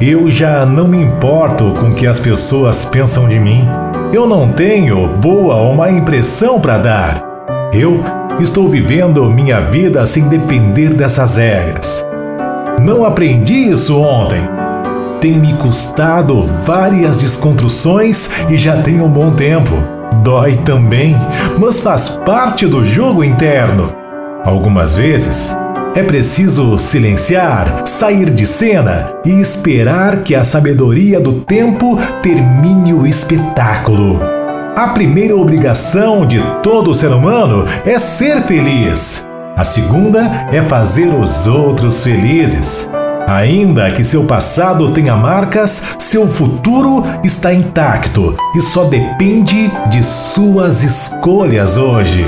Eu já não me importo com o que as pessoas pensam de mim. Eu não tenho boa ou má impressão para dar. Eu estou vivendo minha vida sem depender dessas regras. Não aprendi isso ontem. Tem me custado várias desconstruções e já tem um bom tempo. Dói também, mas faz parte do jogo interno. Algumas vezes é preciso silenciar, sair de cena e esperar que a sabedoria do tempo termine o espetáculo. A primeira obrigação de todo ser humano é ser feliz. A segunda é fazer os outros felizes. Ainda que seu passado tenha marcas, seu futuro está intacto e só depende de suas escolhas hoje.